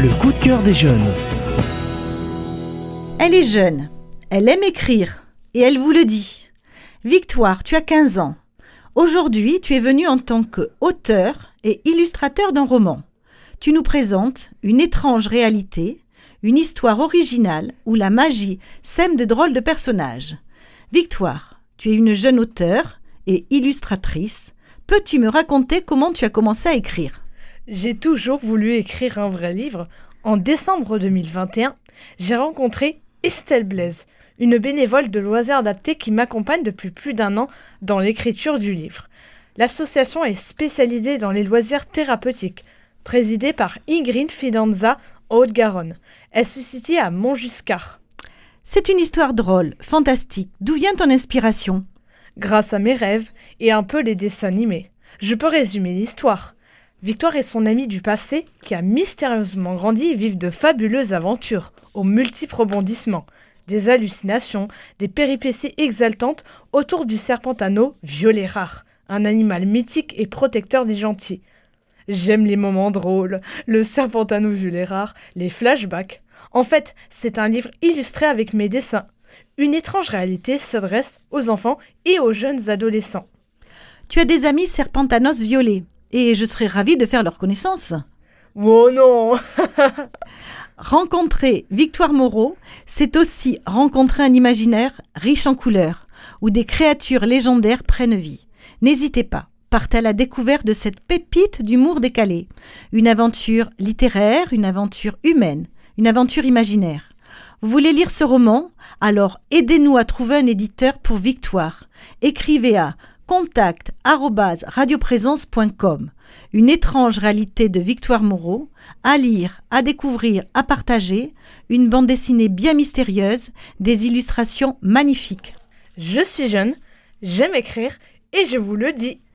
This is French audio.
Le coup de cœur des jeunes. Elle est jeune, elle aime écrire et elle vous le dit. Victoire, tu as 15 ans. Aujourd'hui, tu es venue en tant qu'auteur et illustrateur d'un roman. Tu nous présentes une étrange réalité, une histoire originale où la magie sème de drôles de personnages. Victoire, tu es une jeune auteure et illustratrice. Peux-tu me raconter comment tu as commencé à écrire? J'ai toujours voulu écrire un vrai livre. En décembre 2021, j'ai rencontré Estelle Blaise, une bénévole de loisirs adaptés qui m'accompagne depuis plus d'un an dans l'écriture du livre. L'association est spécialisée dans les loisirs thérapeutiques, présidée par Ingrid Fidanza, Haute-Garonne. Elle se situe à Montjuscar. C'est une histoire drôle, fantastique. D'où vient ton inspiration? Grâce à mes rêves et un peu les dessins animés. Je peux résumer l'histoire. Victoire et son ami du passé, qui a mystérieusement grandi, vivent de fabuleuses aventures, aux multiples rebondissements, des hallucinations, des péripéties exaltantes autour du serpentano violet rare, un animal mythique et protecteur des gentils. J'aime les moments drôles, le serpentano violet rare, les flashbacks. En fait, c'est un livre illustré avec mes dessins. Une étrange réalité s'adresse aux enfants et aux jeunes adolescents. Tu as des amis serpentanos violets et je serais ravie de faire leur connaissance. Oh non Rencontrer Victoire Moreau, c'est aussi rencontrer un imaginaire riche en couleurs, où des créatures légendaires prennent vie. N'hésitez pas, partez à la découverte de cette pépite d'humour décalé. Une aventure littéraire, une aventure humaine, une aventure imaginaire. Vous voulez lire ce roman? Alors aidez-nous à trouver un éditeur pour Victoire. Écrivez à contact@radioprésence.com. Une étrange réalité de Victoire Moreau, à lire, à découvrir, à partager, une bande dessinée bien mystérieuse, des illustrations magnifiques. Je suis jeune, j'aime écrire et je vous le dis,